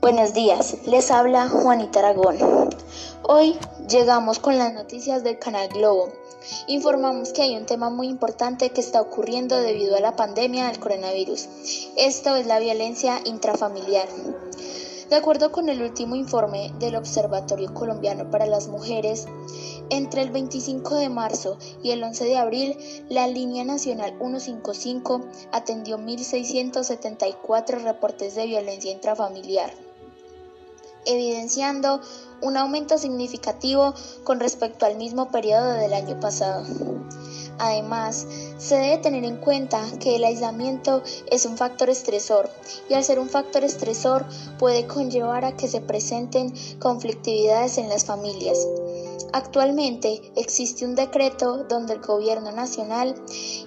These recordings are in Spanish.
Buenos días, les habla Juanita Aragón. Hoy llegamos con las noticias del Canal Globo. Informamos que hay un tema muy importante que está ocurriendo debido a la pandemia del coronavirus. Esto es la violencia intrafamiliar. De acuerdo con el último informe del Observatorio Colombiano para las Mujeres, entre el 25 de marzo y el 11 de abril, la línea nacional 155 atendió 1.674 reportes de violencia intrafamiliar, evidenciando un aumento significativo con respecto al mismo periodo del año pasado. Además, se debe tener en cuenta que el aislamiento es un factor estresor y al ser un factor estresor puede conllevar a que se presenten conflictividades en las familias. Actualmente existe un decreto donde el gobierno nacional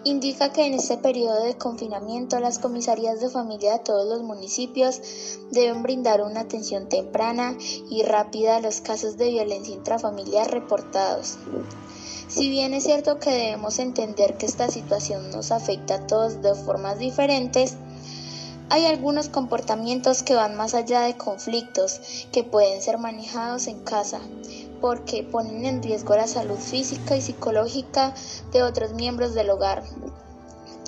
indica que en este periodo de confinamiento las comisarías de familia de todos los municipios deben brindar una atención temprana y rápida a los casos de violencia intrafamiliar reportados. Si bien es cierto que debemos entender que esta situación nos afecta a todos de formas diferentes, hay algunos comportamientos que van más allá de conflictos que pueden ser manejados en casa, porque ponen en riesgo la salud física y psicológica de otros miembros del hogar.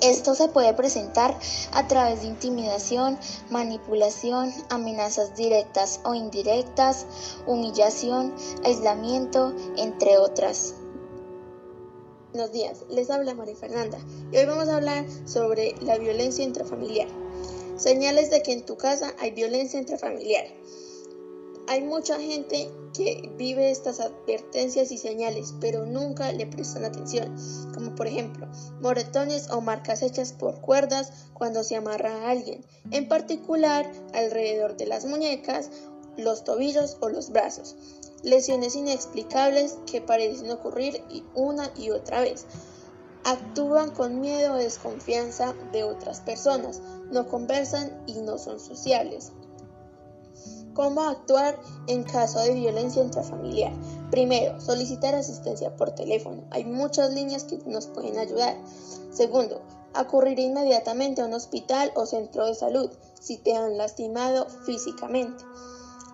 Esto se puede presentar a través de intimidación, manipulación, amenazas directas o indirectas, humillación, aislamiento, entre otras. Buenos días, les habla María Fernanda y hoy vamos a hablar sobre la violencia intrafamiliar. Señales de que en tu casa hay violencia intrafamiliar. Hay mucha gente que vive estas advertencias y señales, pero nunca le prestan atención, como por ejemplo moretones o marcas hechas por cuerdas cuando se amarra a alguien, en particular alrededor de las muñecas, los tobillos o los brazos lesiones inexplicables que parecen ocurrir una y otra vez. Actúan con miedo o desconfianza de otras personas, no conversan y no son sociables. ¿Cómo actuar en caso de violencia intrafamiliar? Primero, solicitar asistencia por teléfono. Hay muchas líneas que nos pueden ayudar. Segundo, acudir inmediatamente a un hospital o centro de salud si te han lastimado físicamente.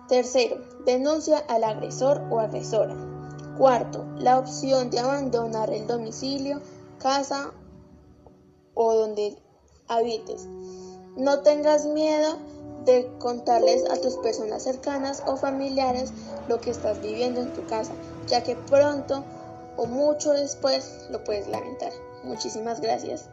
Tercero, denuncia al agresor o agresora. Cuarto, la opción de abandonar el domicilio, casa o donde habites. No tengas miedo de contarles a tus personas cercanas o familiares lo que estás viviendo en tu casa, ya que pronto o mucho después lo puedes lamentar. Muchísimas gracias.